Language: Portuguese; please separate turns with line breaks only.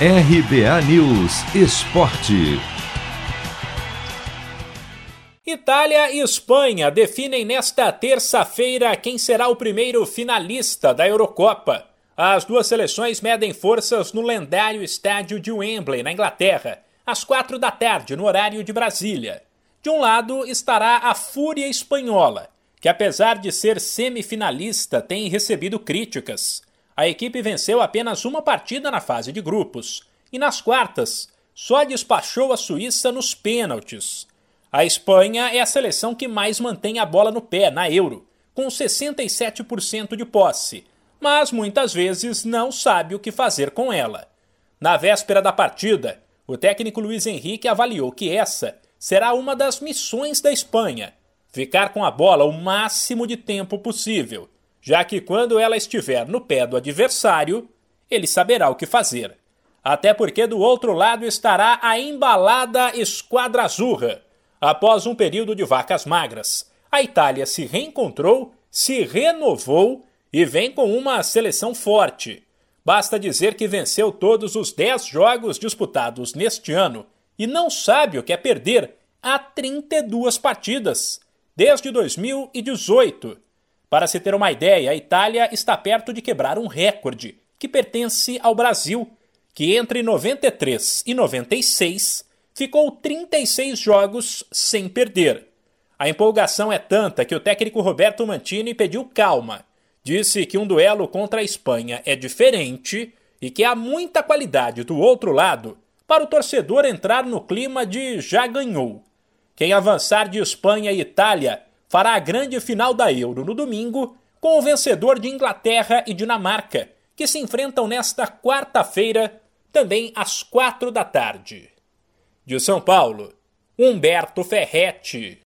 RBA News Esporte.
Itália e Espanha definem nesta terça-feira quem será o primeiro finalista da Eurocopa. As duas seleções medem forças no lendário estádio de Wembley, na Inglaterra, às quatro da tarde, no horário de Brasília. De um lado estará a Fúria Espanhola, que apesar de ser semifinalista tem recebido críticas a equipe venceu apenas uma partida na fase de grupos e nas quartas só despachou a Suíça nos pênaltis. A Espanha é a seleção que mais mantém a bola no pé na Euro, com 67% de posse, mas muitas vezes não sabe o que fazer com ela. Na véspera da partida, o técnico Luiz Henrique avaliou que essa será uma das missões da Espanha: ficar com a bola o máximo de tempo possível já que quando ela estiver no pé do adversário, ele saberá o que fazer. Até porque do outro lado estará a embalada Esquadra Azurra. Após um período de vacas magras, a Itália se reencontrou, se renovou e vem com uma seleção forte. Basta dizer que venceu todos os 10 jogos disputados neste ano e não sabe o que é perder há 32 partidas, desde 2018. Para se ter uma ideia, a Itália está perto de quebrar um recorde que pertence ao Brasil, que entre 93 e 96 ficou 36 jogos sem perder. A empolgação é tanta que o técnico Roberto Mantini pediu calma. Disse que um duelo contra a Espanha é diferente e que há muita qualidade do outro lado para o torcedor entrar no clima de já ganhou. Quem avançar de Espanha e Itália fará a grande final da Euro no domingo com o vencedor de Inglaterra e Dinamarca, que se enfrentam nesta quarta-feira, também às quatro da tarde. De São Paulo, Humberto Ferretti.